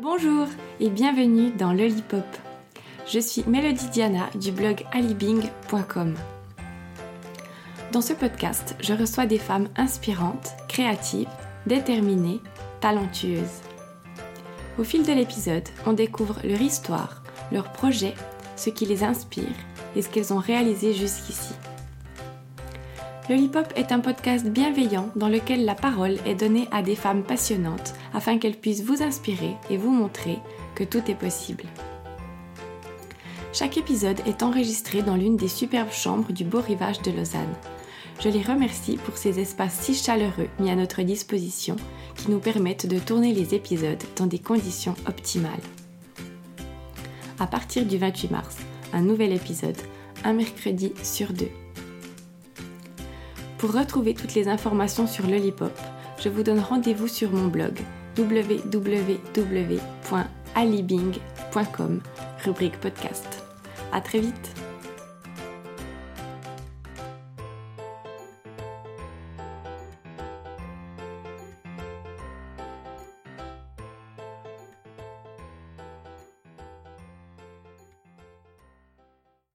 Bonjour et bienvenue dans Lollipop. Je suis Mélodie Diana du blog alibing.com. Dans ce podcast, je reçois des femmes inspirantes, créatives, déterminées, talentueuses. Au fil de l'épisode, on découvre leur histoire, leurs projets, ce qui les inspire et ce qu'elles ont réalisé jusqu'ici. Lollipop est un podcast bienveillant dans lequel la parole est donnée à des femmes passionnantes afin qu'elles puissent vous inspirer et vous montrer que tout est possible. Chaque épisode est enregistré dans l'une des superbes chambres du beau rivage de Lausanne. Je les remercie pour ces espaces si chaleureux mis à notre disposition qui nous permettent de tourner les épisodes dans des conditions optimales. À partir du 28 mars, un nouvel épisode, un mercredi sur deux. Pour retrouver toutes les informations sur Lollipop, je vous donne rendez-vous sur mon blog www.alibing.com, rubrique podcast. À très vite!